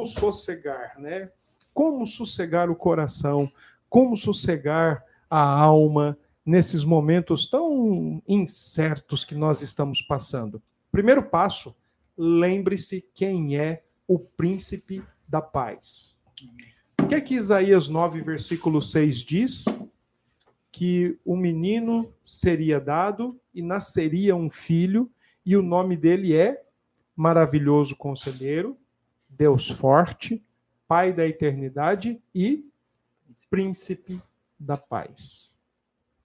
como sossegar, né? Como sossegar o coração, como sossegar a alma nesses momentos tão incertos que nós estamos passando. Primeiro passo, lembre-se quem é o príncipe da paz. O que é que Isaías 9, versículo 6 diz? Que o menino seria dado e nasceria um filho, e o nome dele é Maravilhoso Conselheiro, Deus Forte, Pai da Eternidade e Príncipe da Paz.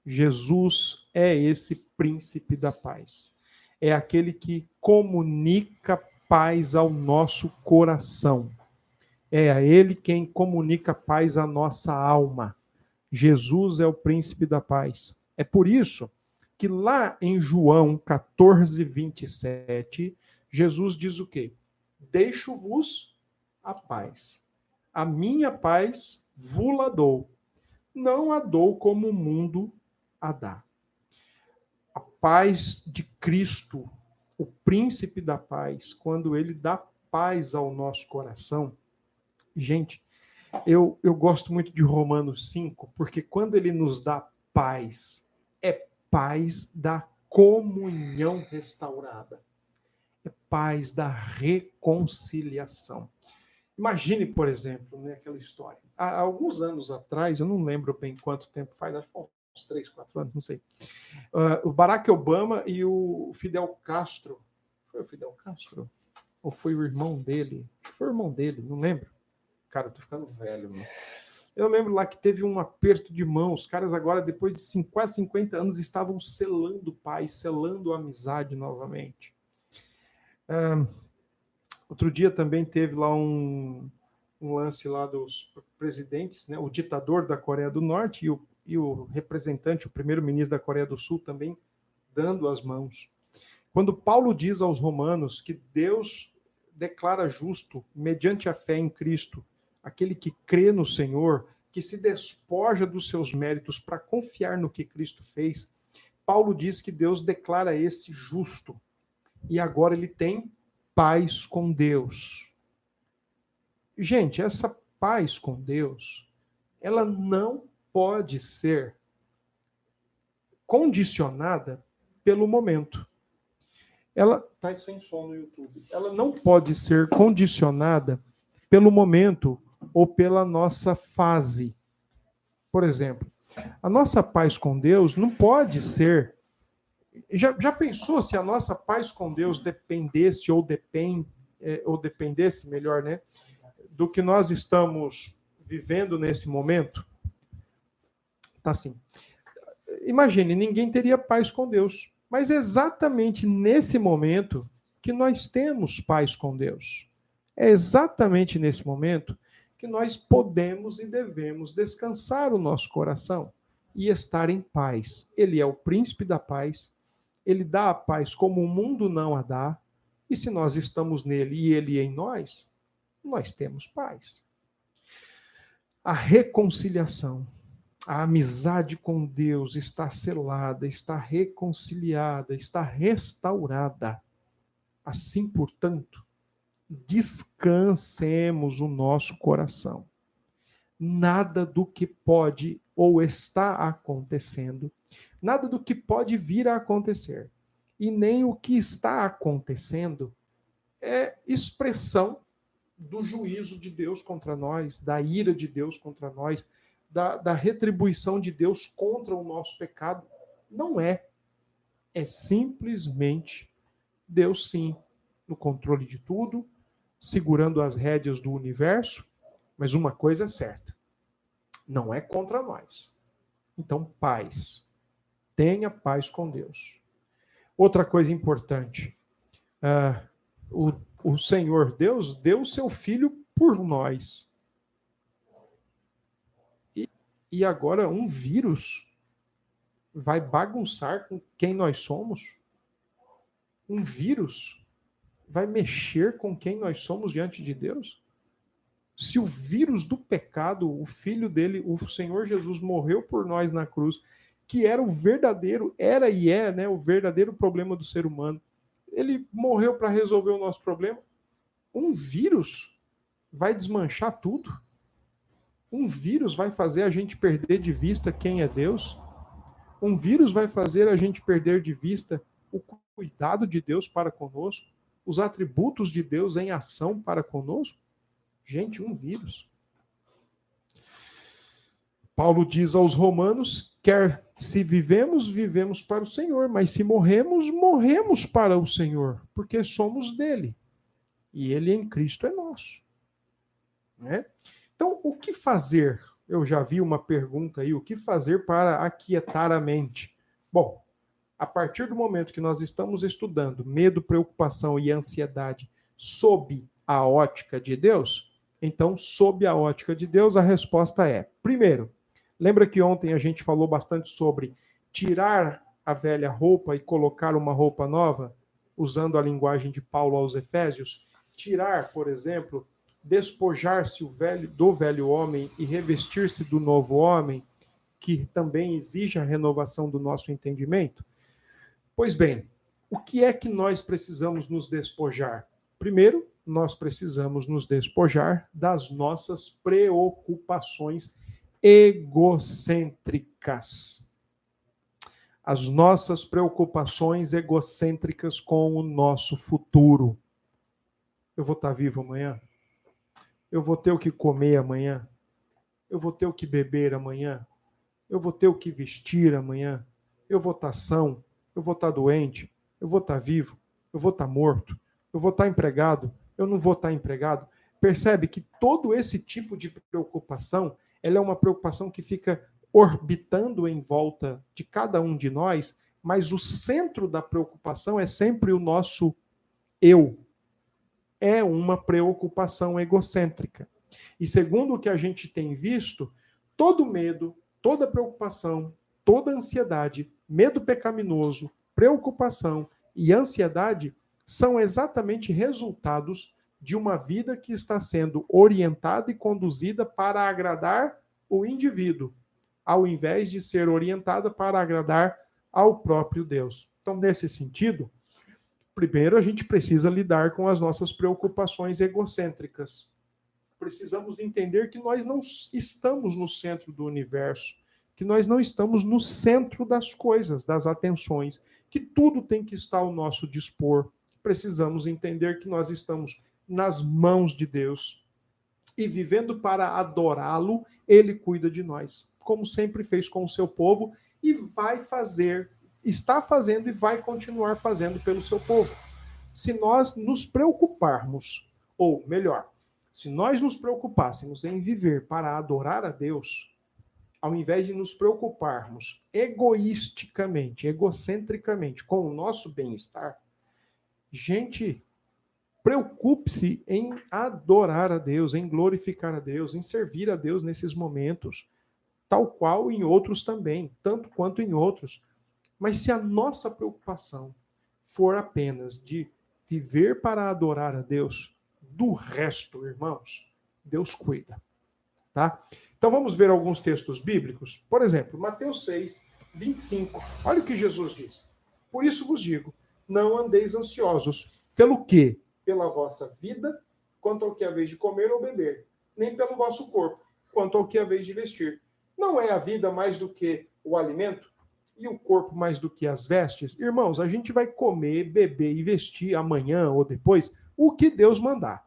Jesus é esse príncipe da paz. É aquele que comunica paz ao nosso coração. É a ele quem comunica paz à nossa alma. Jesus é o príncipe da paz. É por isso que lá em João 14, 27, Jesus diz o quê? Deixo-vos a paz. A minha paz vula dou. Não a dou como o mundo a dá. A paz de Cristo, o príncipe da paz, quando ele dá paz ao nosso coração, gente, eu, eu gosto muito de Romanos 5, porque quando ele nos dá paz, é paz da comunhão restaurada, é paz da reconciliação. Imagine, por exemplo, né, aquela história. Há alguns anos atrás, eu não lembro bem quanto tempo faz, acho que uns três, quatro anos, não sei. Uh, o Barack Obama e o Fidel Castro. Foi o Fidel Castro? Ou foi o irmão dele? Foi o irmão dele, não lembro. Cara, eu tô ficando velho, mano. Eu lembro lá que teve um aperto de mão. Os caras agora, depois de quase 50 anos, estavam selando paz, selando amizade novamente. Outro dia também teve lá um, um lance lá dos presidentes, né? O ditador da Coreia do Norte e o e o representante, o primeiro-ministro da Coreia do Sul, também dando as mãos. Quando Paulo diz aos romanos que Deus declara justo, mediante a fé em Cristo, aquele que crê no Senhor, que se despoja dos seus méritos para confiar no que Cristo fez, Paulo diz que Deus declara esse justo. E agora ele tem paz com Deus. Gente, essa paz com Deus, ela não pode ser condicionada pelo momento. Ela está sem som no YouTube. Ela não pode ser condicionada pelo momento ou pela nossa fase. Por exemplo, a nossa paz com Deus não pode ser. Já, já pensou se a nossa paz com Deus dependesse ou depende é, ou dependesse, melhor, né, do que nós estamos vivendo nesse momento? Tá assim. Imagine, ninguém teria paz com Deus. Mas é exatamente nesse momento que nós temos paz com Deus. É exatamente nesse momento que nós podemos e devemos descansar o nosso coração e estar em paz. Ele é o príncipe da paz. Ele dá a paz como o mundo não a dá. E se nós estamos nele e ele em nós, nós temos paz. A reconciliação a amizade com Deus está selada, está reconciliada, está restaurada. Assim, portanto, descansemos o nosso coração. Nada do que pode ou está acontecendo, nada do que pode vir a acontecer, e nem o que está acontecendo é expressão do juízo de Deus contra nós, da ira de Deus contra nós da, da retribuição de Deus contra o nosso pecado. Não é. É simplesmente Deus, sim, no controle de tudo, segurando as rédeas do universo, mas uma coisa é certa: não é contra nós. Então, paz. Tenha paz com Deus. Outra coisa importante: uh, o, o Senhor Deus deu o seu filho por nós. e agora um vírus vai bagunçar com quem nós somos? Um vírus vai mexer com quem nós somos diante de Deus? Se o vírus do pecado, o filho dele, o Senhor Jesus morreu por nós na cruz, que era o verdadeiro, era e é, né, o verdadeiro problema do ser humano. Ele morreu para resolver o nosso problema. Um vírus vai desmanchar tudo. Um vírus vai fazer a gente perder de vista quem é Deus. Um vírus vai fazer a gente perder de vista o cuidado de Deus para conosco, os atributos de Deus em ação para conosco. Gente, um vírus. Paulo diz aos Romanos: quer se vivemos, vivemos para o Senhor, mas se morremos, morremos para o Senhor, porque somos dele. E ele em Cristo é nosso. Né? Então, o que fazer? Eu já vi uma pergunta aí: o que fazer para aquietar a mente? Bom, a partir do momento que nós estamos estudando medo, preocupação e ansiedade sob a ótica de Deus, então, sob a ótica de Deus, a resposta é: primeiro, Lembra que ontem a gente falou bastante sobre tirar a velha roupa e colocar uma roupa nova, usando a linguagem de Paulo aos Efésios? Tirar, por exemplo, despojar-se do velho homem e revestir-se do novo homem, que também exige a renovação do nosso entendimento? Pois bem, o que é que nós precisamos nos despojar? Primeiro, nós precisamos nos despojar das nossas preocupações egocêntricas. As nossas preocupações egocêntricas com o nosso futuro. Eu vou estar vivo amanhã? Eu vou ter o que comer amanhã? Eu vou ter o que beber amanhã? Eu vou ter o que vestir amanhã? Eu vou estar são? Eu vou estar doente? Eu vou estar vivo? Eu vou estar morto? Eu vou estar empregado? Eu não vou estar empregado? Percebe que todo esse tipo de preocupação ela é uma preocupação que fica orbitando em volta de cada um de nós, mas o centro da preocupação é sempre o nosso eu. É uma preocupação egocêntrica. E segundo o que a gente tem visto, todo medo, toda preocupação, toda ansiedade, medo pecaminoso, preocupação e ansiedade são exatamente resultados de uma vida que está sendo orientada e conduzida para agradar o indivíduo, ao invés de ser orientada para agradar ao próprio Deus. Então, nesse sentido, primeiro a gente precisa lidar com as nossas preocupações egocêntricas. Precisamos entender que nós não estamos no centro do universo, que nós não estamos no centro das coisas, das atenções, que tudo tem que estar ao nosso dispor. Precisamos entender que nós estamos nas mãos de Deus. E vivendo para adorá-lo, ele cuida de nós, como sempre fez com o seu povo e vai fazer, está fazendo e vai continuar fazendo pelo seu povo. Se nós nos preocuparmos, ou melhor, se nós nos preocupássemos em viver para adorar a Deus, ao invés de nos preocuparmos egoisticamente, egocentricamente com o nosso bem-estar, gente, Preocupe-se em adorar a Deus, em glorificar a Deus, em servir a Deus nesses momentos, tal qual em outros também, tanto quanto em outros. Mas se a nossa preocupação for apenas de viver para adorar a Deus, do resto, irmãos, Deus cuida. Tá? Então vamos ver alguns textos bíblicos. Por exemplo, Mateus 6, 25. Olha o que Jesus diz. Por isso vos digo: não andeis ansiosos. Pelo quê? Pela vossa vida, quanto ao que é a vez de comer ou beber, nem pelo vosso corpo, quanto ao que é a vez de vestir. Não é a vida mais do que o alimento e o corpo mais do que as vestes? Irmãos, a gente vai comer, beber e vestir amanhã ou depois o que Deus mandar.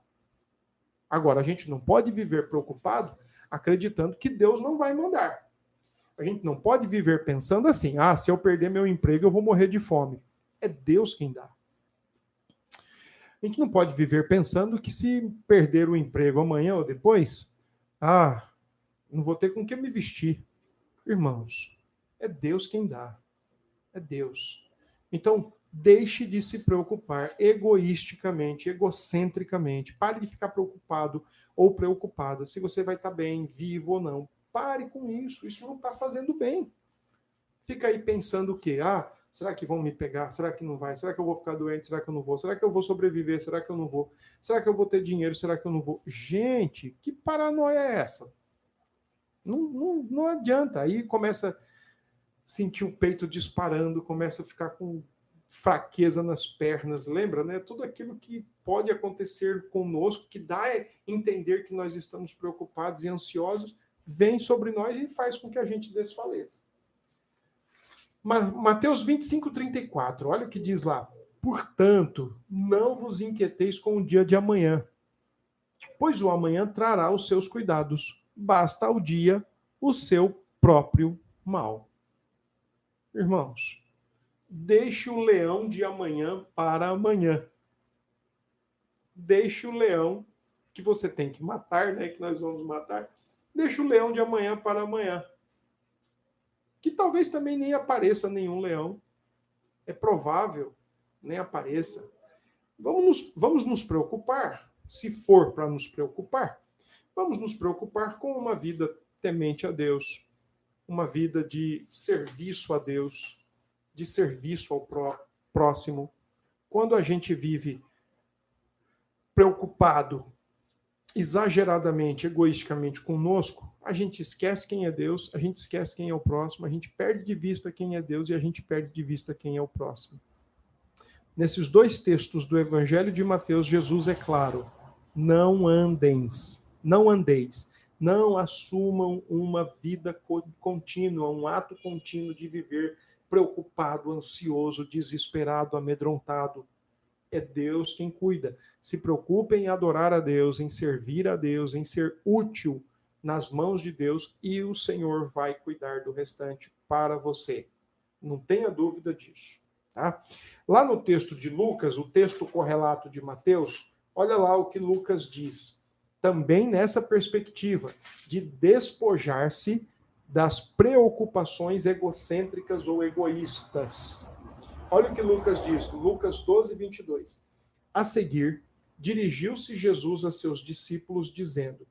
Agora, a gente não pode viver preocupado acreditando que Deus não vai mandar. A gente não pode viver pensando assim: ah, se eu perder meu emprego, eu vou morrer de fome. É Deus quem dá. A gente não pode viver pensando que se perder o emprego amanhã ou depois, ah, não vou ter com que me vestir. Irmãos, é Deus quem dá. É Deus. Então, deixe de se preocupar egoisticamente, egocentricamente. Pare de ficar preocupado ou preocupada se você vai estar bem, vivo ou não. Pare com isso. Isso não está fazendo bem. Fica aí pensando o quê? Ah, Será que vão me pegar? Será que não vai? Será que eu vou ficar doente? Será que eu não vou? Será que eu vou sobreviver? Será que eu não vou? Será que eu vou ter dinheiro? Será que eu não vou? Gente, que paranoia é essa? Não, não, não adianta. Aí começa a sentir o peito disparando, começa a ficar com fraqueza nas pernas, lembra, né? Tudo aquilo que pode acontecer conosco, que dá a entender que nós estamos preocupados e ansiosos, vem sobre nós e faz com que a gente desfaleça. Mateus 25, 34, olha o que diz lá. Portanto, não vos inquieteis com o dia de amanhã, pois o amanhã trará os seus cuidados. Basta ao dia o seu próprio mal. Irmãos, deixe o leão de amanhã para amanhã. Deixe o leão que você tem que matar, né? Que nós vamos matar. Deixe o leão de amanhã para amanhã. Que talvez também nem apareça nenhum leão. É provável, nem apareça. Vamos nos, vamos nos preocupar, se for para nos preocupar. Vamos nos preocupar com uma vida temente a Deus, uma vida de serviço a Deus, de serviço ao pró próximo. Quando a gente vive preocupado, exageradamente, egoisticamente conosco, a gente esquece quem é Deus, a gente esquece quem é o próximo, a gente perde de vista quem é Deus e a gente perde de vista quem é o próximo. Nesses dois textos do Evangelho de Mateus, Jesus é claro: não andeis, não andeis não assumam uma vida contínua, um ato contínuo de viver preocupado, ansioso, desesperado, amedrontado. É Deus quem cuida. Se preocupem em adorar a Deus, em servir a Deus, em ser útil nas mãos de Deus e o Senhor vai cuidar do restante para você. Não tenha dúvida disso. Tá? Lá no texto de Lucas, o texto correlato de Mateus, olha lá o que Lucas diz também nessa perspectiva de despojar-se das preocupações egocêntricas ou egoístas. Olha o que Lucas diz, Lucas 12, 22. A seguir, dirigiu-se Jesus a seus discípulos, dizendo: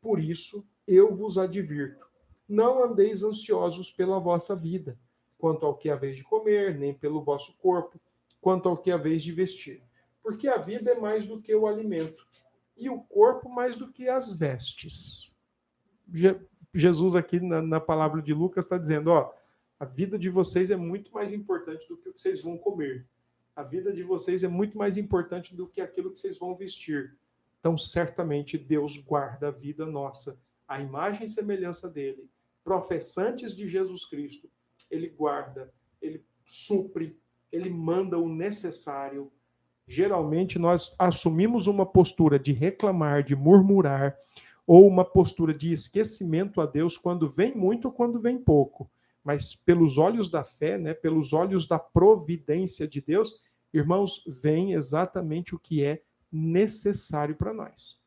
Por isso eu vos advirto, não andeis ansiosos pela vossa vida, quanto ao que haveis de comer, nem pelo vosso corpo, quanto ao que haveis de vestir. Porque a vida é mais do que o alimento e o corpo mais do que as vestes. Je Jesus, aqui na, na, palavra de Lucas, está dizendo: ó, a vida de vocês é muito mais importante do que o que vocês vão comer. A vida de vocês é muito mais importante do que aquilo que vocês vão vestir. Então, certamente, Deus guarda a vida nossa, a imagem e semelhança dele. Professantes de Jesus Cristo, ele guarda, ele supre, ele manda o necessário geralmente nós assumimos uma postura de reclamar, de murmurar, ou uma postura de esquecimento a Deus quando vem muito ou quando vem pouco. Mas pelos olhos da fé, né, pelos olhos da providência de Deus, irmãos, vem exatamente o que é necessário para nós.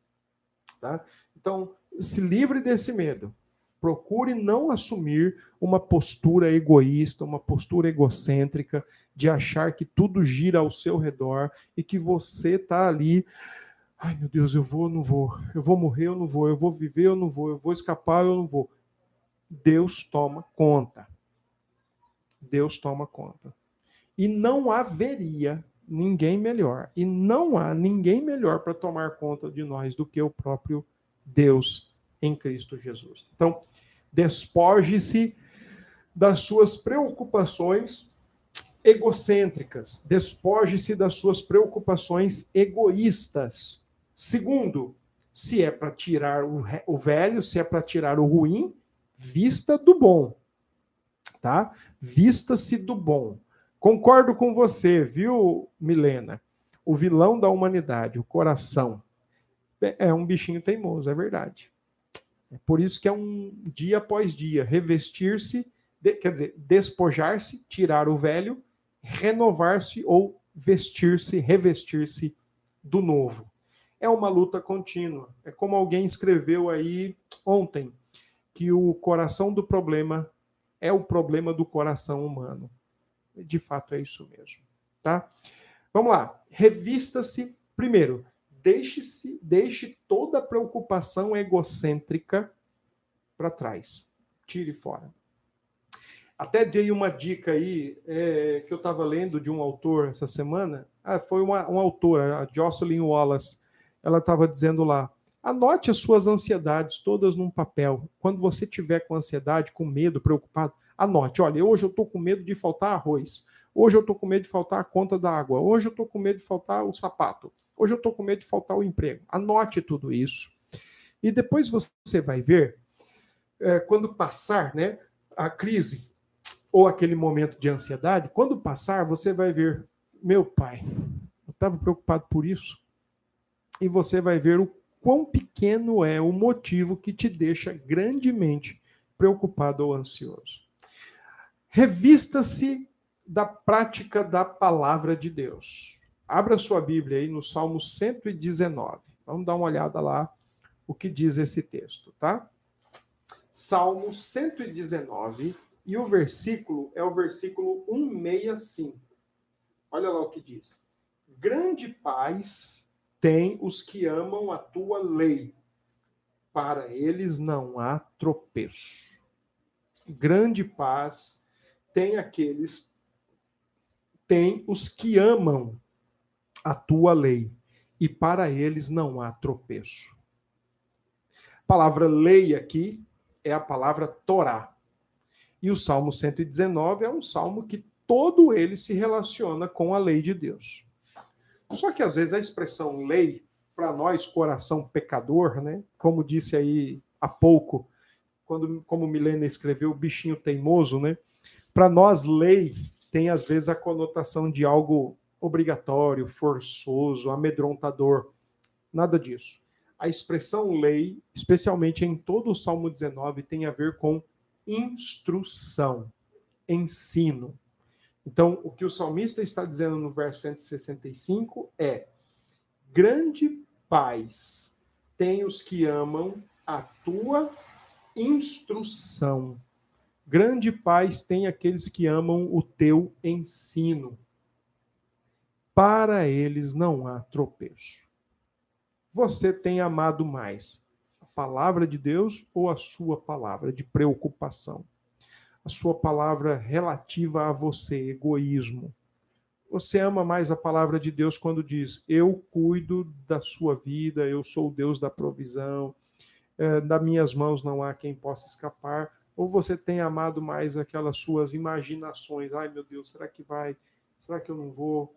Tá? Então, se livre desse medo. Procure não assumir uma postura egoísta, uma postura egocêntrica, de achar que tudo gira ao seu redor e que você está ali. Ai, meu Deus, eu vou ou não vou? Eu vou morrer ou não vou? Eu vou viver ou não vou? Eu vou escapar ou não vou? Deus toma conta. Deus toma conta. E não haveria ninguém melhor. E não há ninguém melhor para tomar conta de nós do que o próprio Deus em Cristo Jesus. Então, despoje-se das suas preocupações egocêntricas, despoje-se das suas preocupações egoístas. Segundo, se é para tirar o, velho, se é para tirar o ruim, vista do bom. Tá? Vista-se do bom. Concordo com você, viu, Milena? O vilão da humanidade, o coração, é um bichinho teimoso, é verdade. É por isso que é um dia após dia, revestir-se, de, quer dizer, despojar-se, tirar o velho, renovar-se ou vestir-se, revestir-se do novo. É uma luta contínua. É como alguém escreveu aí ontem, que o coração do problema é o problema do coração humano. De fato, é isso mesmo. Tá? Vamos lá. Revista-se, primeiro, deixe-se, deixe toda preocupação egocêntrica para trás. Tire fora. Até dei uma dica aí é, que eu estava lendo de um autor essa semana. Ah, foi uma, uma autora, a Jocelyn Wallace. Ela estava dizendo lá: anote as suas ansiedades todas num papel. Quando você tiver com ansiedade, com medo, preocupado, anote. Olha, hoje eu estou com medo de faltar arroz. Hoje eu estou com medo de faltar a conta da água. Hoje eu estou com medo de faltar o sapato. Hoje eu estou com medo de faltar o emprego. Anote tudo isso. E depois você vai ver, é, quando passar né, a crise ou aquele momento de ansiedade, quando passar, você vai ver, meu pai, eu estava preocupado por isso. E você vai ver o quão pequeno é o motivo que te deixa grandemente preocupado ou ansioso. Revista-se da prática da palavra de Deus. Abra sua Bíblia aí no Salmo 119. Vamos dar uma olhada lá o que diz esse texto, tá? Salmo 119 e o versículo é o versículo 165. Olha lá o que diz. Grande paz tem os que amam a tua lei. Para eles não há tropeço. Grande paz tem aqueles tem os que amam a tua lei, e para eles não há tropeço. A palavra lei aqui é a palavra Torá. E o Salmo 119 é um salmo que todo ele se relaciona com a lei de Deus. Só que às vezes a expressão lei, para nós, coração pecador, né? Como disse aí há pouco, quando, como Milena escreveu, o bichinho teimoso, né? Para nós, lei tem às vezes a conotação de algo obrigatório, forçoso, amedrontador. Nada disso. A expressão lei, especialmente em todo o Salmo 19, tem a ver com instrução, ensino. Então, o que o salmista está dizendo no verso 165 é: grande paz tem os que amam a tua instrução. Grande paz tem aqueles que amam o teu ensino. Para eles não há tropeço. Você tem amado mais a palavra de Deus ou a sua palavra de preocupação? A sua palavra relativa a você, egoísmo. Você ama mais a palavra de Deus quando diz: Eu cuido da sua vida, eu sou o Deus da provisão, é, minhas mãos não há quem possa escapar ou você tem amado mais aquelas suas imaginações? Ai, meu Deus, será que vai? Será que eu não vou?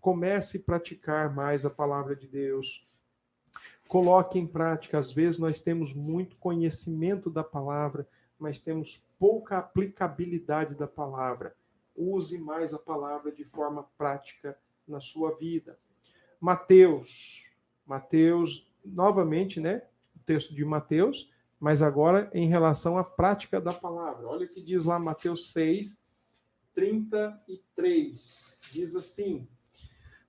Comece a praticar mais a palavra de Deus. Coloque em prática. Às vezes nós temos muito conhecimento da palavra, mas temos pouca aplicabilidade da palavra. Use mais a palavra de forma prática na sua vida. Mateus, Mateus, novamente, né? O texto de Mateus, mas agora em relação à prática da palavra. Olha o que diz lá Mateus 6, 33. Diz assim: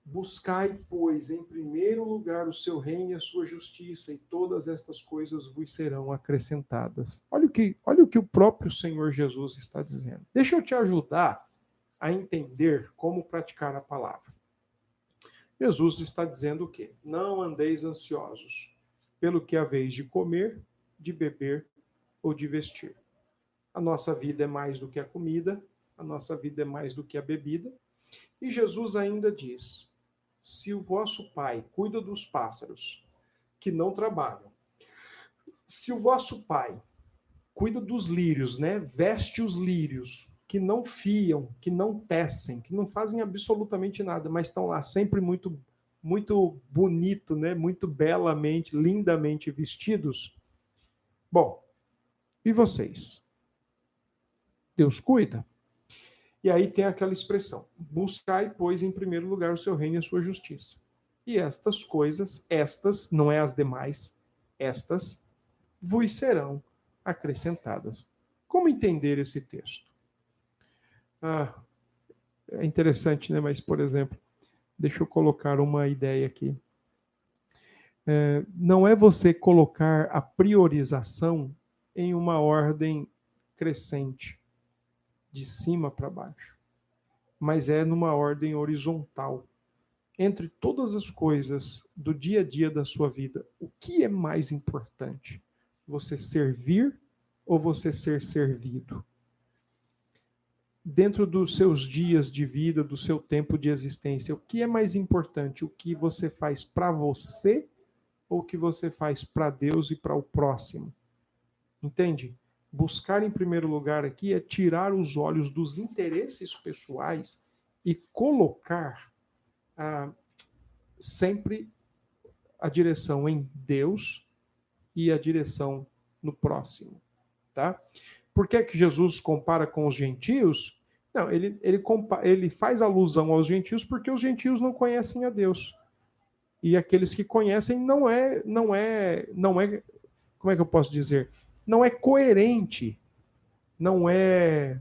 Buscai, pois, em primeiro lugar o seu reino e a sua justiça, e todas estas coisas vos serão acrescentadas. Olha o que, olha o, que o próprio Senhor Jesus está dizendo. Deixa eu te ajudar a entender como praticar a palavra. Jesus está dizendo o quê? Não andeis ansiosos pelo que haveis de comer de beber ou de vestir. A nossa vida é mais do que a comida, a nossa vida é mais do que a bebida. E Jesus ainda diz: se o vosso pai cuida dos pássaros que não trabalham, se o vosso pai cuida dos lírios, né? Veste os lírios que não fiam, que não tecem, que não fazem absolutamente nada, mas estão lá sempre muito muito bonito, né? Muito belamente, lindamente vestidos. Bom, e vocês? Deus cuida? E aí tem aquela expressão: buscai, pois, em primeiro lugar o seu reino e a sua justiça. E estas coisas, estas, não é as demais, estas, vos serão acrescentadas. Como entender esse texto? Ah, é interessante, né? Mas, por exemplo, deixa eu colocar uma ideia aqui é, não é você colocar a priorização em uma ordem crescente, de cima para baixo, mas é numa ordem horizontal. Entre todas as coisas do dia a dia da sua vida, o que é mais importante? Você servir ou você ser servido? Dentro dos seus dias de vida, do seu tempo de existência, o que é mais importante? O que você faz para você ou que você faz para Deus e para o próximo. Entende? Buscar em primeiro lugar aqui é tirar os olhos dos interesses pessoais e colocar ah, sempre a direção em Deus e a direção no próximo, tá? Por que, que Jesus compara com os gentios? Não, ele, ele, ele faz alusão aos gentios porque os gentios não conhecem a Deus. E aqueles que conhecem não é, não é, não é, como é que eu posso dizer? Não é coerente, não é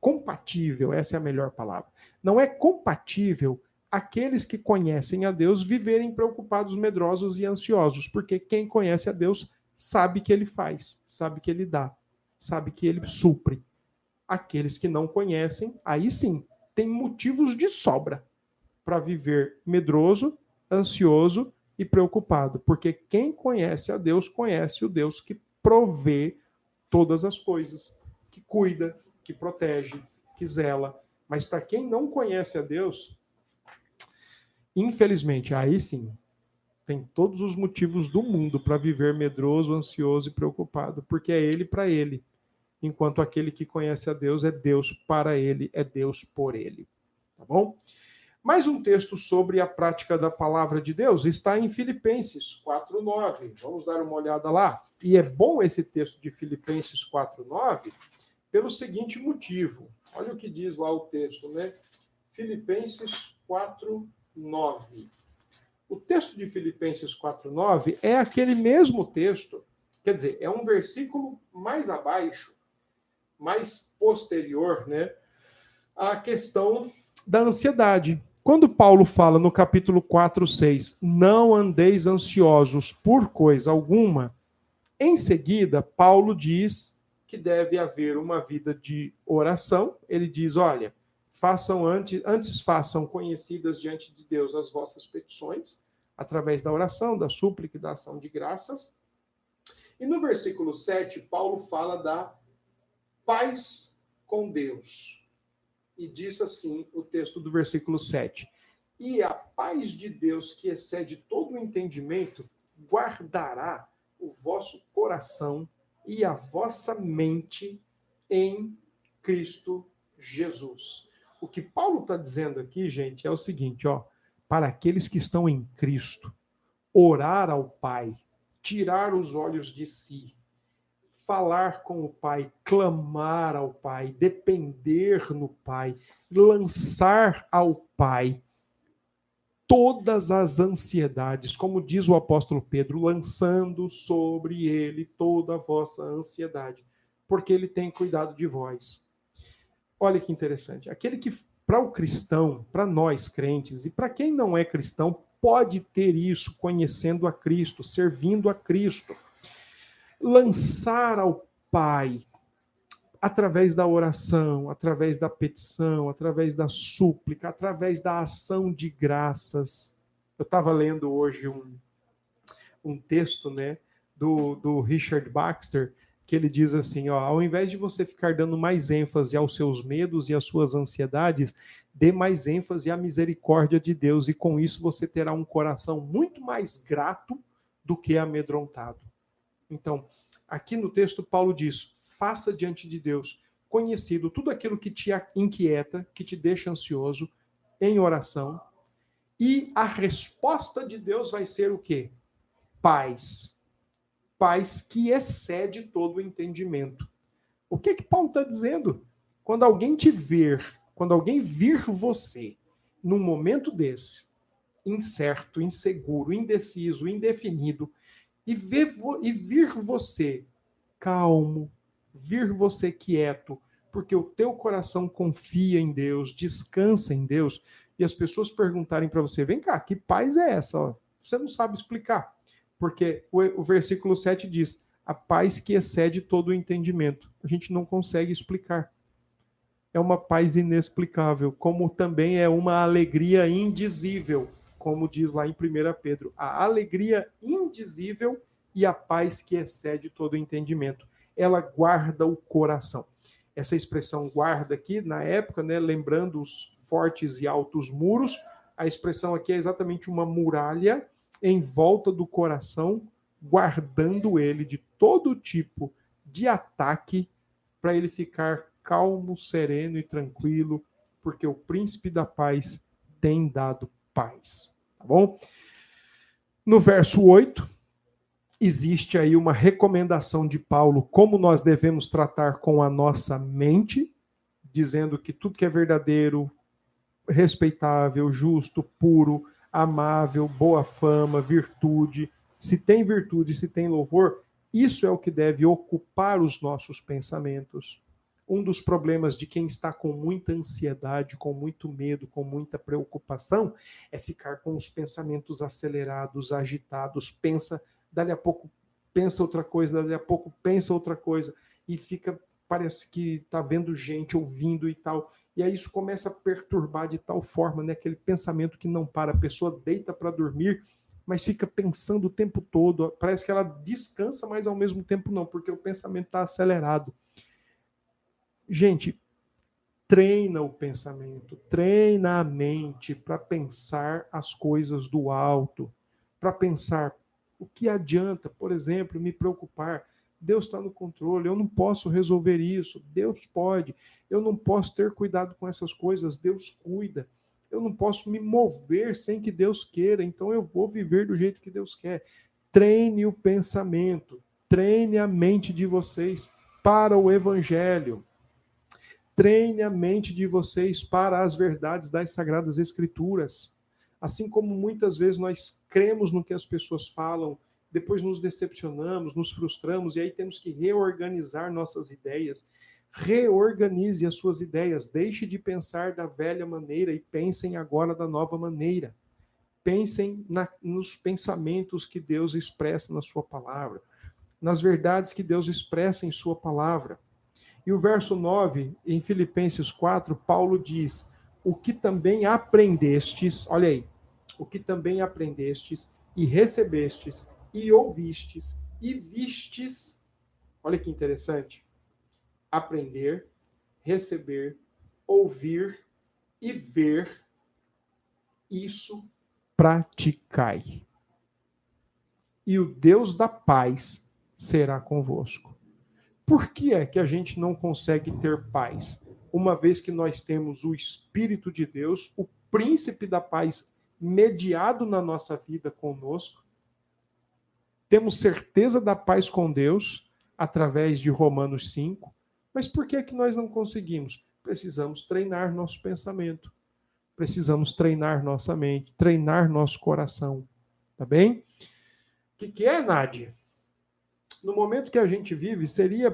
compatível, essa é a melhor palavra. Não é compatível aqueles que conhecem a Deus viverem preocupados, medrosos e ansiosos, porque quem conhece a Deus sabe que ele faz, sabe que ele dá, sabe que ele supre. Aqueles que não conhecem, aí sim, tem motivos de sobra para viver medroso, ansioso e preocupado, porque quem conhece a Deus conhece o Deus que provê todas as coisas, que cuida, que protege, que zela. Mas para quem não conhece a Deus, Infelizmente, aí sim, tem todos os motivos do mundo para viver medroso, ansioso e preocupado, porque é ele para ele, enquanto aquele que conhece a Deus é Deus para ele, é Deus por ele. Tá bom? Mais um texto sobre a prática da palavra de Deus está em Filipenses 4:9. Vamos dar uma olhada lá. E é bom esse texto de Filipenses 4:9 pelo seguinte motivo. Olha o que diz lá o texto, né? Filipenses 4 9. O texto de Filipenses 4:9 é aquele mesmo texto, quer dizer, é um versículo mais abaixo, mais posterior, né, à questão da ansiedade. Quando Paulo fala no capítulo 4, 6, não andeis ansiosos por coisa alguma, em seguida, Paulo diz que deve haver uma vida de oração. Ele diz: olha, façam antes, antes façam conhecidas diante de Deus as vossas petições, através da oração, da súplica e da ação de graças. E no versículo 7, Paulo fala da paz com Deus. E diz assim o texto do versículo 7: E a paz de Deus, que excede todo o entendimento, guardará o vosso coração e a vossa mente em Cristo Jesus. O que Paulo está dizendo aqui, gente, é o seguinte: ó, para aqueles que estão em Cristo, orar ao Pai, tirar os olhos de si, falar com o Pai, clamar ao Pai, depender no Pai, lançar ao Pai todas as ansiedades, como diz o apóstolo Pedro, lançando sobre ele toda a vossa ansiedade, porque ele tem cuidado de vós. Olha que interessante. Aquele que, para o cristão, para nós crentes, e para quem não é cristão, pode ter isso conhecendo a Cristo, servindo a Cristo. Lançar ao Pai, através da oração, através da petição, através da súplica, através da ação de graças. Eu estava lendo hoje um, um texto né, do, do Richard Baxter, que ele diz assim, ó, ao invés de você ficar dando mais ênfase aos seus medos e às suas ansiedades, dê mais ênfase à misericórdia de Deus e com isso você terá um coração muito mais grato do que amedrontado. Então, aqui no texto Paulo diz: faça diante de Deus conhecido tudo aquilo que te inquieta, que te deixa ansioso em oração, e a resposta de Deus vai ser o quê? Paz paz que excede todo o entendimento. O que que Paulo está dizendo? Quando alguém te ver, quando alguém vir você num momento desse, incerto, inseguro, indeciso, indefinido, e, ver, e vir você calmo, vir você quieto, porque o teu coração confia em Deus, descansa em Deus, e as pessoas perguntarem para você: vem cá, que paz é essa? Você não sabe explicar. Porque o, o versículo 7 diz: a paz que excede todo o entendimento. A gente não consegue explicar. É uma paz inexplicável, como também é uma alegria indizível, como diz lá em 1 Pedro. A alegria indizível e a paz que excede todo o entendimento. Ela guarda o coração. Essa expressão guarda aqui, na época, né, lembrando os fortes e altos muros, a expressão aqui é exatamente uma muralha em volta do coração, guardando ele de todo tipo de ataque, para ele ficar calmo, sereno e tranquilo, porque o príncipe da paz tem dado paz. Tá bom? No verso 8, existe aí uma recomendação de Paulo como nós devemos tratar com a nossa mente, dizendo que tudo que é verdadeiro, respeitável, justo, puro, amável, boa fama, virtude, se tem virtude, se tem louvor, isso é o que deve ocupar os nossos pensamentos. Um dos problemas de quem está com muita ansiedade, com muito medo, com muita preocupação, é ficar com os pensamentos acelerados, agitados, pensa, dali a pouco pensa outra coisa, dali a pouco pensa outra coisa, e fica, parece que está vendo gente, ouvindo e tal. E aí isso começa a perturbar de tal forma, né? Aquele pensamento que não para, a pessoa deita para dormir mas fica pensando o tempo todo. Parece que ela descansa, mas ao mesmo tempo não, porque o pensamento está acelerado. Gente, treina o pensamento, treina a mente para pensar as coisas do alto, para pensar o que adianta, por exemplo, me preocupar. Deus está no controle, eu não posso resolver isso, Deus pode, eu não posso ter cuidado com essas coisas, Deus cuida eu não posso me mover sem que Deus queira, então eu vou viver do jeito que Deus quer. Treine o pensamento, treine a mente de vocês para o evangelho. Treine a mente de vocês para as verdades das sagradas escrituras. Assim como muitas vezes nós cremos no que as pessoas falam, depois nos decepcionamos, nos frustramos e aí temos que reorganizar nossas ideias reorganize as suas ideias, deixe de pensar da velha maneira e pensem agora da nova maneira. Pensem na, nos pensamentos que Deus expressa na sua palavra, nas verdades que Deus expressa em sua palavra. E o verso 9, em Filipenses 4, Paulo diz: O que também aprendestes, olha aí, o que também aprendestes e recebestes e ouvistes e vistes, olha que interessante, aprender, receber, ouvir e ver, isso praticai. E o Deus da paz será convosco. Por que é que a gente não consegue ter paz? Uma vez que nós temos o Espírito de Deus, o príncipe da paz mediado na nossa vida conosco, temos certeza da paz com Deus através de Romanos 5, mas por que, que nós não conseguimos? Precisamos treinar nosso pensamento, precisamos treinar nossa mente, treinar nosso coração. Tá bem? O que, que é, Nádia? No momento que a gente vive, seria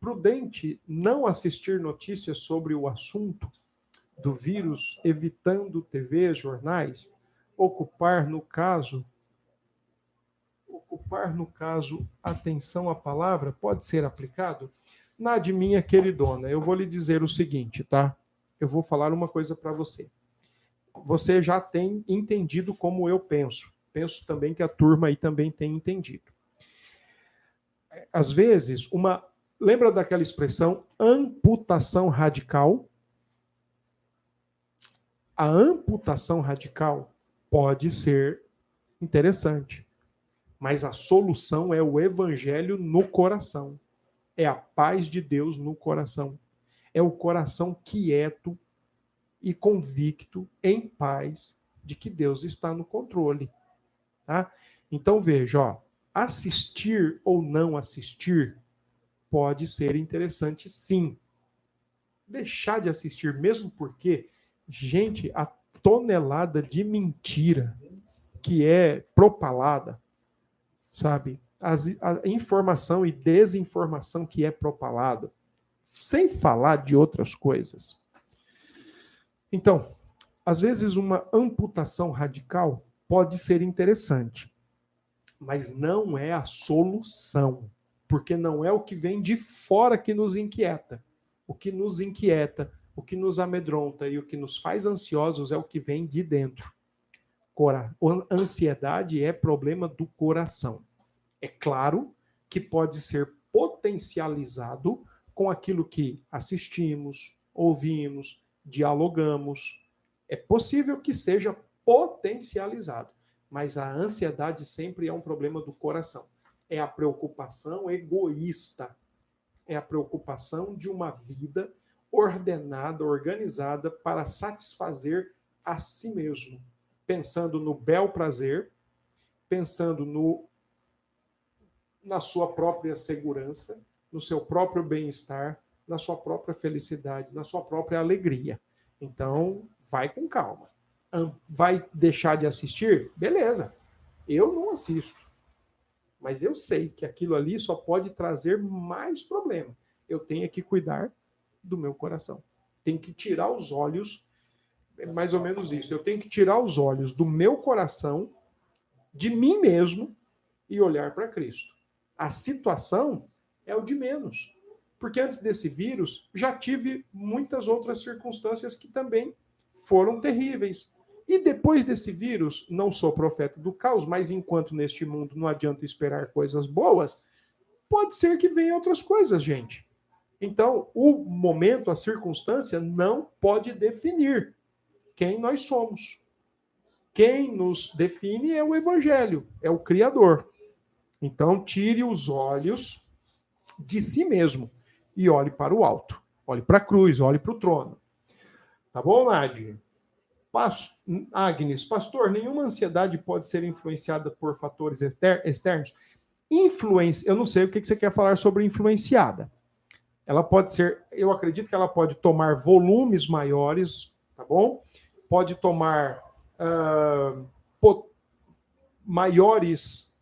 prudente não assistir notícias sobre o assunto do vírus, evitando TV, jornais, ocupar no caso ocupar no caso atenção à palavra pode ser aplicado Nad, minha queridona, eu vou lhe dizer o seguinte, tá? Eu vou falar uma coisa para você. Você já tem entendido como eu penso. Penso também que a turma aí também tem entendido. Às vezes, uma. Lembra daquela expressão amputação radical? A amputação radical pode ser interessante, mas a solução é o evangelho no coração é a paz de Deus no coração. É o coração quieto e convicto, em paz, de que Deus está no controle. Tá? Então veja, ó, assistir ou não assistir pode ser interessante sim. Deixar de assistir, mesmo porque, gente, a tonelada de mentira que é propalada, sabe? as, a informação e desinformação que é propalado, sem falar de outras coisas. Então, às vezes uma amputação radical pode ser interessante, mas não é a solução, porque não é o que vem de fora que nos inquieta. O que nos inquieta, o que nos amedronta e o que nos faz ansiosos é o que vem de dentro. Cora ansiedade é problema do coração. É claro que pode ser potencializado com aquilo que assistimos, ouvimos, dialogamos. É possível que seja potencializado, mas a ansiedade sempre é um problema do coração. É a preocupação egoísta, é a preocupação de uma vida ordenada, organizada para satisfazer a si mesmo, pensando no bel prazer, pensando no na sua própria segurança, no seu próprio bem-estar, na sua própria felicidade, na sua própria alegria. Então, vai com calma. Vai deixar de assistir? Beleza. Eu não assisto. Mas eu sei que aquilo ali só pode trazer mais problema. Eu tenho que cuidar do meu coração. Tenho que tirar os olhos, é mais ou menos isso. Eu tenho que tirar os olhos do meu coração, de mim mesmo, e olhar para Cristo. A situação é o de menos. Porque antes desse vírus, já tive muitas outras circunstâncias que também foram terríveis. E depois desse vírus, não sou profeta do caos, mas enquanto neste mundo não adianta esperar coisas boas, pode ser que venham outras coisas, gente. Então, o momento, a circunstância não pode definir quem nós somos. Quem nos define é o evangelho, é o criador. Então, tire os olhos de si mesmo e olhe para o alto. Olhe para a cruz, olhe para o trono. Tá bom, Nádia? Agnes, pastor, nenhuma ansiedade pode ser influenciada por fatores exter externos? Influência, eu não sei o que você quer falar sobre influenciada. Ela pode ser, eu acredito que ela pode tomar volumes maiores, tá bom? Pode tomar uh, maiores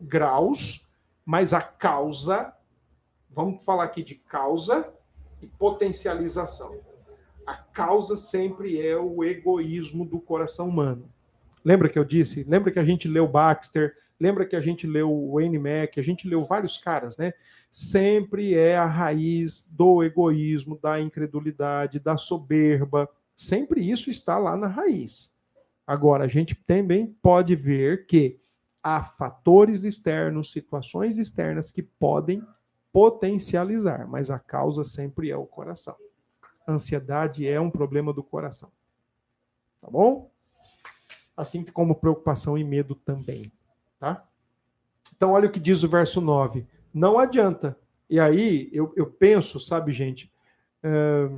graus, mas a causa, vamos falar aqui de causa e potencialização a causa sempre é o egoísmo do coração humano. Lembra que eu disse? Lembra que a gente leu Baxter? Lembra que a gente leu Wayne Mack? A gente leu vários caras, né? Sempre é a raiz do egoísmo, da incredulidade, da soberba. Sempre isso está lá na raiz. Agora, a gente também pode ver que há fatores externos, situações externas que podem potencializar, mas a causa sempre é o coração ansiedade é um problema do coração. Tá bom? Assim como preocupação e medo também. Tá? Então, olha o que diz o verso 9. Não adianta. E aí, eu, eu penso, sabe, gente, é,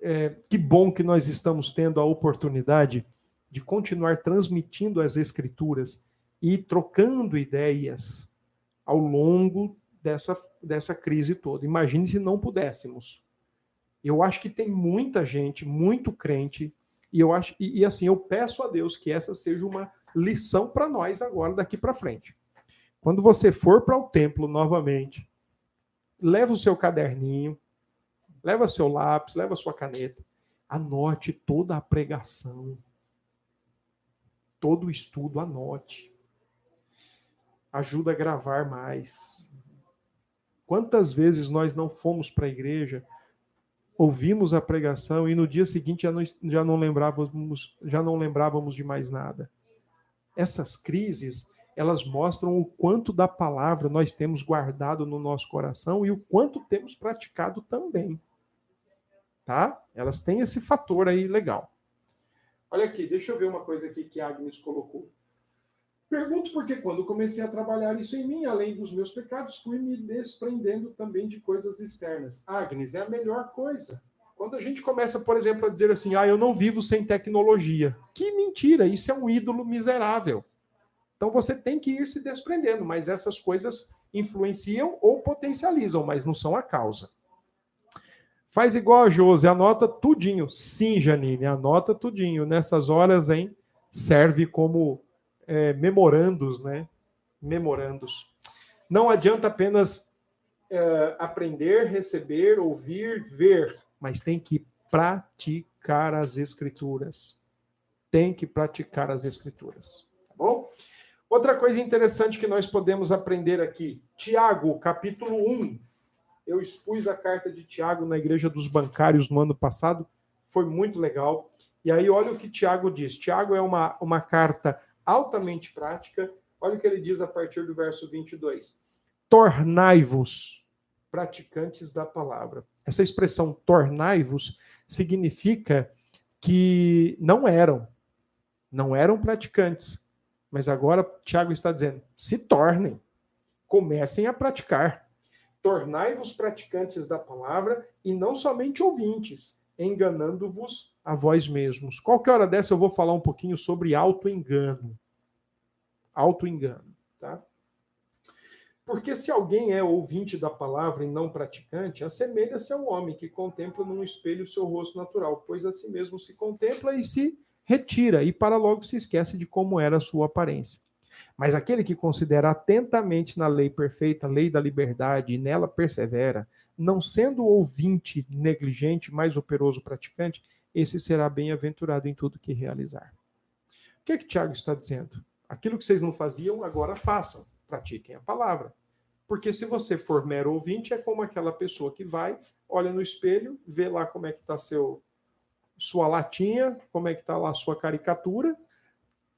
é, que bom que nós estamos tendo a oportunidade de continuar transmitindo as Escrituras e trocando ideias ao longo dessa, dessa crise toda. Imagine se não pudéssemos. Eu acho que tem muita gente, muito crente, e eu acho e, e assim eu peço a Deus que essa seja uma lição para nós agora daqui para frente. Quando você for para o templo novamente, leva o seu caderninho, leva seu lápis, leva sua caneta, anote toda a pregação, todo o estudo, anote. Ajuda a gravar mais. Quantas vezes nós não fomos para a igreja, ouvimos a pregação e no dia seguinte já não, já não lembrávamos, já não lembrávamos de mais nada. Essas crises, elas mostram o quanto da palavra nós temos guardado no nosso coração e o quanto temos praticado também. Tá? Elas têm esse fator aí legal. Olha aqui, deixa eu ver uma coisa aqui que a Agnes colocou. Pergunto porque quando comecei a trabalhar isso em mim, além dos meus pecados, fui me desprendendo também de coisas externas. Agnes, é a melhor coisa. Quando a gente começa, por exemplo, a dizer assim, ah, eu não vivo sem tecnologia. Que mentira, isso é um ídolo miserável. Então você tem que ir se desprendendo, mas essas coisas influenciam ou potencializam, mas não são a causa. Faz igual a Josi, anota tudinho. Sim, Janine, anota tudinho. Nessas horas, hein, serve como é, memorandos, né? Memorandos. Não adianta apenas é, aprender, receber, ouvir, ver, mas tem que praticar as escrituras. Tem que praticar as escrituras. Tá bom? Outra coisa interessante que nós podemos aprender aqui, Tiago, capítulo 1. Eu expus a carta de Tiago na Igreja dos Bancários no ano passado, foi muito legal. E aí, olha o que Tiago diz. Tiago é uma, uma carta altamente prática. Olha o que ele diz a partir do verso 22. Tornai-vos praticantes da palavra. Essa expressão tornai-vos significa que não eram, não eram praticantes, mas agora Tiago está dizendo: se tornem, comecem a praticar. Tornai-vos praticantes da palavra e não somente ouvintes, enganando-vos a vós mesmos. Qualquer hora dessa eu vou falar um pouquinho sobre auto-engano. Auto-engano, tá? Porque se alguém é ouvinte da palavra e não praticante, assemelha-se ao homem que contempla num espelho o seu rosto natural, pois a si mesmo se contempla e se retira, e para logo se esquece de como era a sua aparência. Mas aquele que considera atentamente na lei perfeita, lei da liberdade, e nela persevera, não sendo ouvinte negligente, mais operoso praticante, esse será bem-aventurado em tudo que realizar. O que é que Tiago está dizendo? Aquilo que vocês não faziam, agora façam pratiquem a palavra. Porque se você for mero ouvinte, é como aquela pessoa que vai, olha no espelho, vê lá como é que está seu sua latinha, como é que está lá a sua caricatura,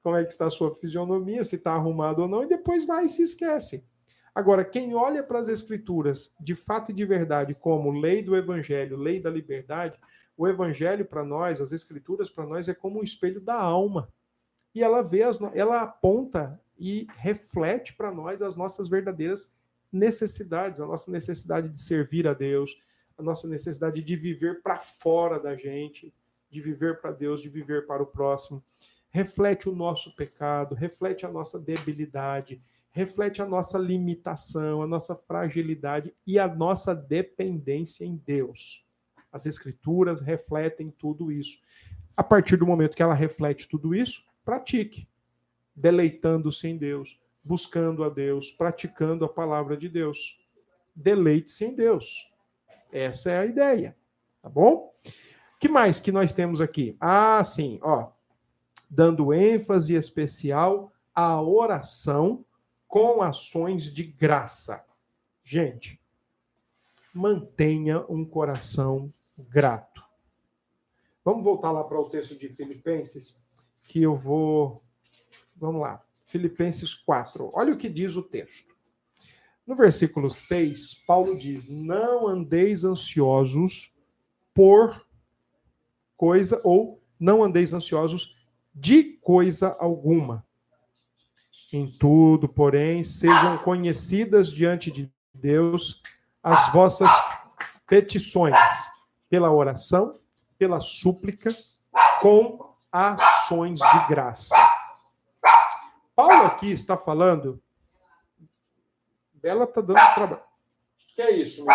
como é que está a sua fisionomia, se está arrumado ou não, e depois vai e se esquece. Agora, quem olha para as escrituras de fato e de verdade como lei do evangelho, lei da liberdade, o evangelho para nós, as escrituras para nós é como um espelho da alma. E ela vê as, ela aponta e reflete para nós as nossas verdadeiras necessidades, a nossa necessidade de servir a Deus, a nossa necessidade de viver para fora da gente, de viver para Deus, de viver para o próximo. Reflete o nosso pecado, reflete a nossa debilidade, reflete a nossa limitação, a nossa fragilidade e a nossa dependência em Deus. As Escrituras refletem tudo isso. A partir do momento que ela reflete tudo isso, pratique deleitando-se em Deus, buscando a Deus, praticando a palavra de Deus. Deleite-se em Deus. Essa é a ideia, tá bom? Que mais que nós temos aqui? Ah, sim, ó. Dando ênfase especial à oração com ações de graça. Gente, mantenha um coração grato. Vamos voltar lá para o texto de Filipenses, que eu vou Vamos lá. Filipenses 4. Olha o que diz o texto. No versículo 6, Paulo diz: Não andeis ansiosos por coisa, ou não andeis ansiosos de coisa alguma. Em tudo, porém, sejam conhecidas diante de Deus as vossas petições, pela oração, pela súplica, com ações de graça. Paulo aqui está falando. Bela está dando trabalho. Que é isso, meu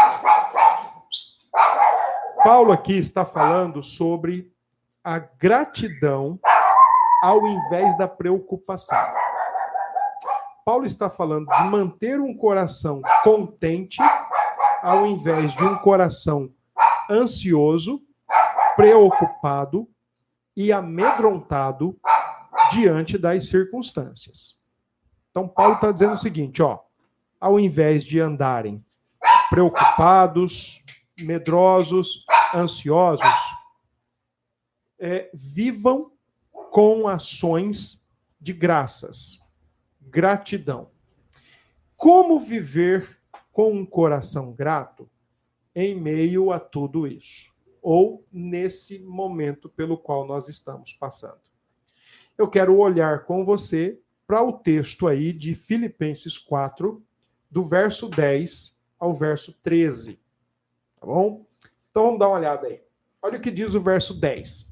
Paulo aqui está falando sobre a gratidão ao invés da preocupação. Paulo está falando de manter um coração contente ao invés de um coração ansioso, preocupado e amedrontado diante das circunstâncias. Então, Paulo está dizendo o seguinte: ó, ao invés de andarem preocupados, medrosos, ansiosos, é, vivam com ações de graças, gratidão. Como viver com um coração grato em meio a tudo isso? Ou nesse momento pelo qual nós estamos passando? eu quero olhar com você para o texto aí de Filipenses 4, do verso 10 ao verso 13. Tá bom? Então vamos dar uma olhada aí. Olha o que diz o verso 10.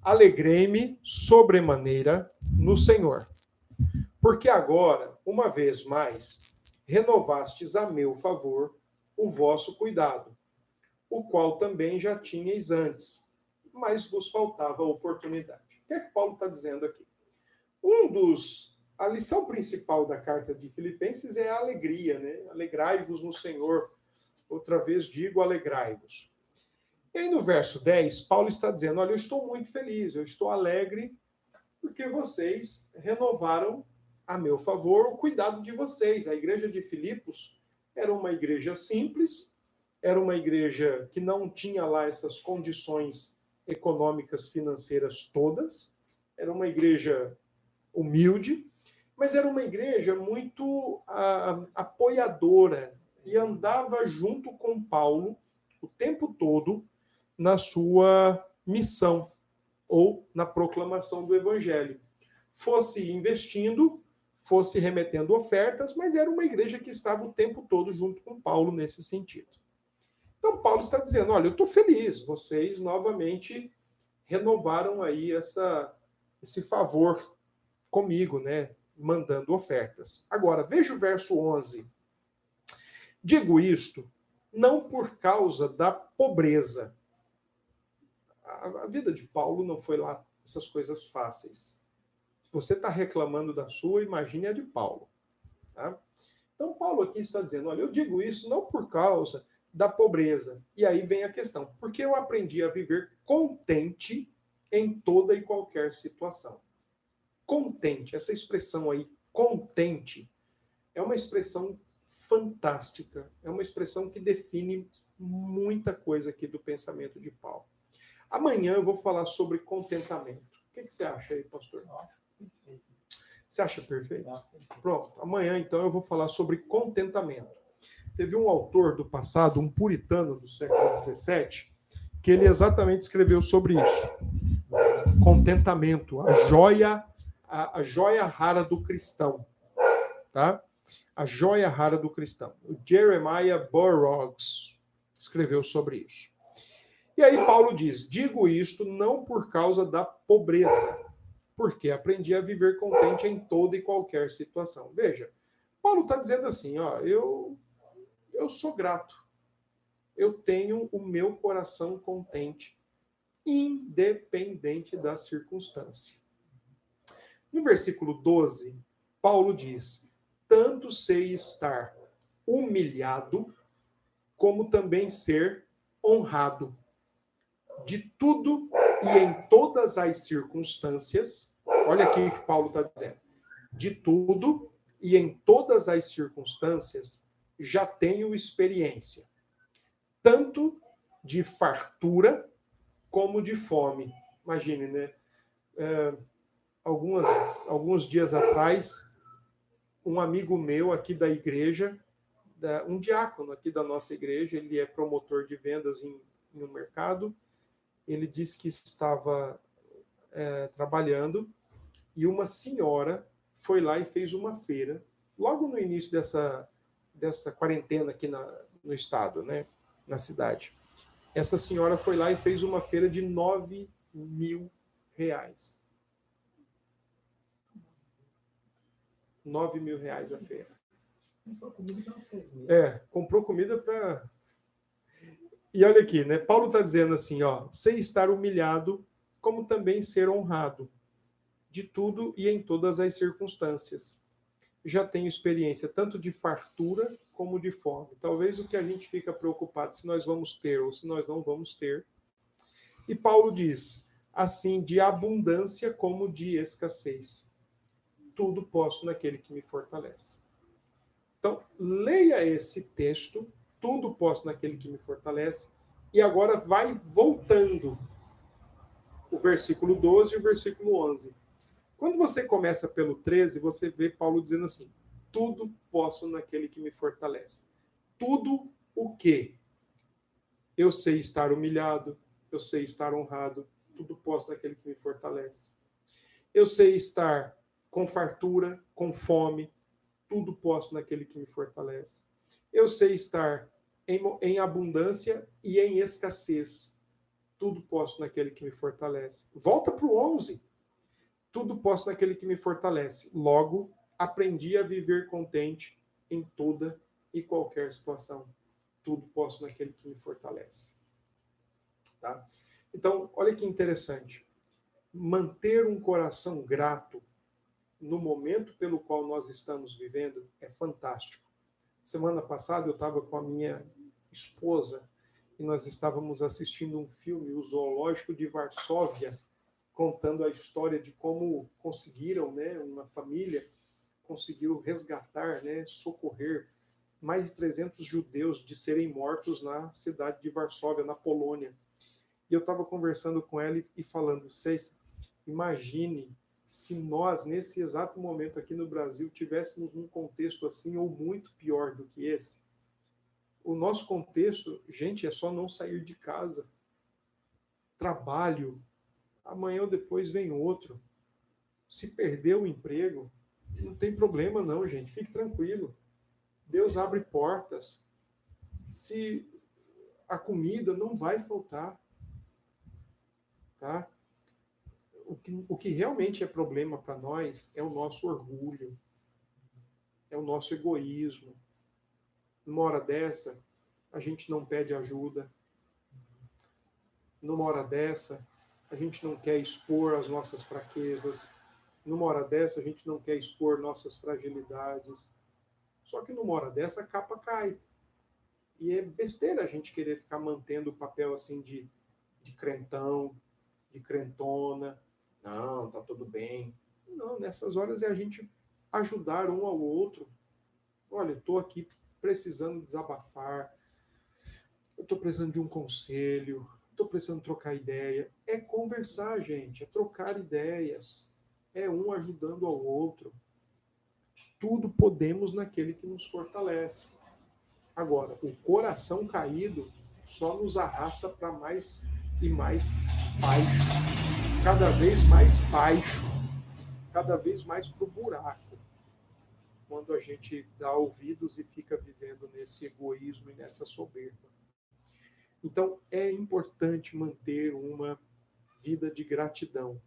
Alegrei-me sobremaneira no Senhor, porque agora, uma vez mais, renovastes a meu favor o vosso cuidado, o qual também já tinhais antes, mas vos faltava oportunidade que é que Paulo está dizendo aqui? Um dos. A lição principal da carta de Filipenses é a alegria, né? Alegrai-vos no Senhor. Outra vez digo, alegrai-vos. E aí no verso 10, Paulo está dizendo: Olha, eu estou muito feliz, eu estou alegre, porque vocês renovaram a meu favor o cuidado de vocês. A igreja de Filipos era uma igreja simples, era uma igreja que não tinha lá essas condições econômicas, financeiras todas. Era uma igreja humilde, mas era uma igreja muito a, apoiadora e andava junto com Paulo o tempo todo na sua missão ou na proclamação do evangelho. Fosse investindo, fosse remetendo ofertas, mas era uma igreja que estava o tempo todo junto com Paulo nesse sentido. Então, Paulo está dizendo: olha, eu estou feliz, vocês novamente renovaram aí essa, esse favor comigo, né? Mandando ofertas. Agora, veja o verso 11. Digo isto não por causa da pobreza. A, a vida de Paulo não foi lá essas coisas fáceis. Se você está reclamando da sua, imagine a de Paulo. Tá? Então, Paulo aqui está dizendo: olha, eu digo isso não por causa da pobreza. E aí vem a questão: porque eu aprendi a viver contente em toda e qualquer situação. Contente, essa expressão aí, contente, é uma expressão fantástica, é uma expressão que define muita coisa aqui do pensamento de Paulo. Amanhã eu vou falar sobre contentamento. O que, que você acha aí, pastor? Você acha perfeito? Pronto. Amanhã, então, eu vou falar sobre contentamento. Teve um autor do passado, um puritano do século XVII, que ele exatamente escreveu sobre isso. Contentamento, a joia, a, a joia rara do cristão, tá? A joia rara do cristão. O Jeremiah Burroughs escreveu sobre isso. E aí Paulo diz: digo isto não por causa da pobreza, porque aprendi a viver contente em toda e qualquer situação. Veja, Paulo está dizendo assim: ó, eu, eu sou grato, eu tenho o meu coração contente, independente da circunstância. No versículo 12, Paulo diz: tanto sei estar humilhado, como também ser honrado de tudo e em todas as circunstâncias. Olha aqui o que Paulo está dizendo. De tudo e em todas as circunstâncias já tenho experiência, tanto de fartura como de fome. Imagine, né? É, algumas, alguns dias atrás, um amigo meu aqui da igreja, um diácono aqui da nossa igreja, ele é promotor de vendas em, em um mercado, ele disse que estava é, trabalhando e uma senhora foi lá e fez uma feira, logo no início dessa, dessa quarentena aqui na, no estado, né, na cidade. Essa senhora foi lá e fez uma feira de 9 mil reais. 9 mil reais a feira. Comprou comida para 6 mil. É, comprou comida para e olha aqui, né? Paulo está dizendo assim, ó, sem estar humilhado, como também ser honrado, de tudo e em todas as circunstâncias. Já tenho experiência tanto de fartura como de fome. Talvez o que a gente fica preocupado se nós vamos ter ou se nós não vamos ter. E Paulo diz, assim, de abundância como de escassez. Tudo posso naquele que me fortalece. Então, leia esse texto tudo posso naquele que me fortalece. E agora vai voltando o versículo 12 e o versículo 11. Quando você começa pelo 13, você vê Paulo dizendo assim: tudo posso naquele que me fortalece. Tudo o que? Eu sei estar humilhado, eu sei estar honrado, tudo posso naquele que me fortalece. Eu sei estar com fartura, com fome, tudo posso naquele que me fortalece. Eu sei estar em, em abundância e em escassez. Tudo posso naquele que me fortalece. Volta para o 11. Tudo posso naquele que me fortalece. Logo, aprendi a viver contente em toda e qualquer situação. Tudo posso naquele que me fortalece. Tá? Então, olha que interessante. Manter um coração grato no momento pelo qual nós estamos vivendo é fantástico. Semana passada eu estava com a minha esposa e nós estávamos assistindo um filme, O Zoológico de Varsóvia, contando a história de como conseguiram, né, uma família conseguiu resgatar, né, socorrer mais de 300 judeus de serem mortos na cidade de Varsóvia, na Polônia. E eu estava conversando com ela e falando, vocês, imagine se nós, nesse exato momento aqui no Brasil, tivéssemos um contexto assim ou muito pior do que esse, o nosso contexto, gente, é só não sair de casa. Trabalho, amanhã ou depois vem outro. Se perder o emprego, Não tem problema, não, gente. Fique tranquilo. Deus abre portas. Se a comida não vai faltar, tá? O que, o que realmente é problema para nós é o nosso orgulho, é o nosso egoísmo. Numa hora dessa, a gente não pede ajuda. Numa hora dessa, a gente não quer expor as nossas fraquezas. Numa hora dessa, a gente não quer expor nossas fragilidades. Só que numa hora dessa, a capa cai. E é besteira a gente querer ficar mantendo o papel assim de, de crentão, de crentona. Não, tá tudo bem. Não, nessas horas é a gente ajudar um ao outro. Olha, eu estou aqui precisando desabafar, eu estou precisando de um conselho, estou precisando trocar ideia. É conversar, gente, é trocar ideias, é um ajudando ao outro. Tudo podemos naquele que nos fortalece. Agora, o coração caído só nos arrasta para mais e mais baixo, cada vez mais baixo, cada vez mais para o buraco, quando a gente dá ouvidos e fica vivendo nesse egoísmo e nessa soberba. Então, é importante manter uma vida de gratidão.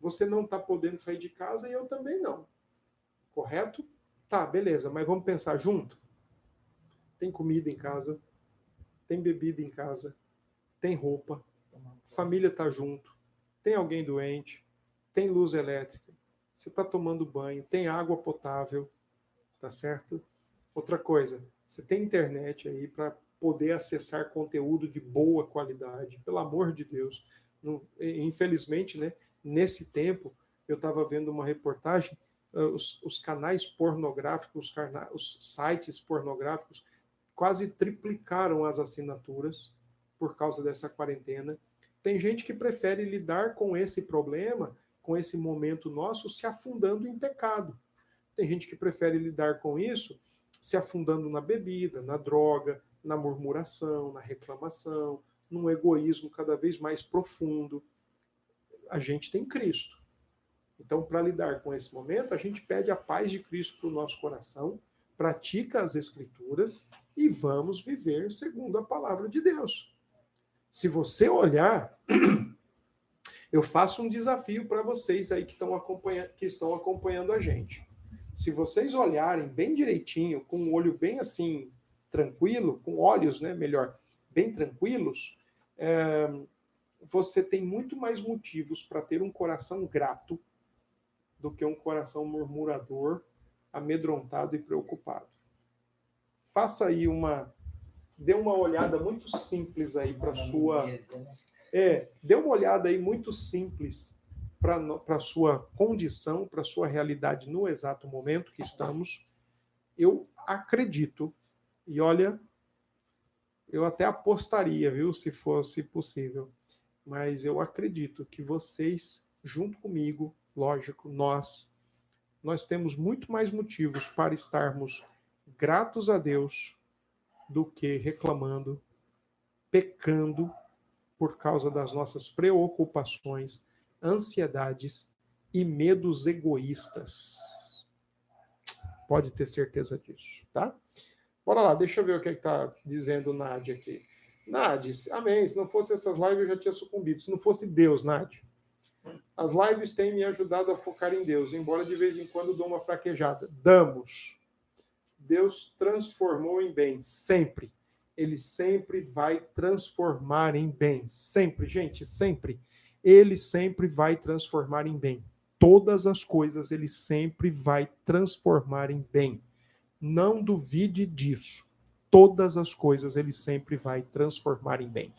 Você não está podendo sair de casa e eu também não. Correto? Tá, beleza, mas vamos pensar junto? Tem comida em casa, tem bebida em casa, tem roupa, família está junto, tem alguém doente, tem luz elétrica, você está tomando banho, tem água potável, tá certo? Outra coisa, você tem internet aí para poder acessar conteúdo de boa qualidade, pelo amor de Deus. Infelizmente, né, nesse tempo, eu estava vendo uma reportagem, uh, os, os, canais pornográficos, os, os sites pornográficos, quase triplicaram as assinaturas por causa dessa quarentena. Tem gente que prefere lidar com esse problema, com esse momento nosso, se afundando em pecado. Tem gente que prefere lidar com isso se afundando na bebida, na droga, na murmuração, na reclamação, num egoísmo cada vez mais profundo. A gente tem Cristo. Então, para lidar com esse momento, a gente pede a paz de Cristo para o nosso coração, pratica as Escrituras e vamos viver segundo a palavra de Deus. Se você olhar, eu faço um desafio para vocês aí que estão, acompanhando, que estão acompanhando a gente. Se vocês olharem bem direitinho, com o um olho bem assim tranquilo, com olhos, né, melhor, bem tranquilos, é, você tem muito mais motivos para ter um coração grato do que um coração murmurador, amedrontado e preocupado. Faça aí uma dê uma olhada muito simples aí para sua né? é, dê uma olhada aí muito simples para a sua condição, para a sua realidade no exato momento que estamos. Eu acredito e olha, eu até apostaria, viu, se fosse possível. Mas eu acredito que vocês, junto comigo, lógico, nós, nós temos muito mais motivos para estarmos gratos a Deus do que reclamando, pecando por causa das nossas preocupações, ansiedades e medos egoístas. Pode ter certeza disso, tá? Bora lá, deixa eu ver o que é está dizendo Nádia aqui. Nádia, amém. Se não fosse essas lives, eu já tinha sucumbido. Se não fosse Deus, Nádia. As lives têm me ajudado a focar em Deus, embora de vez em quando dou uma fraquejada. Damos. Deus transformou em bem, sempre. Ele sempre vai transformar em bem. Sempre, gente, sempre. Ele sempre vai transformar em bem. Todas as coisas ele sempre vai transformar em bem. Não duvide disso. Todas as coisas ele sempre vai transformar em bem.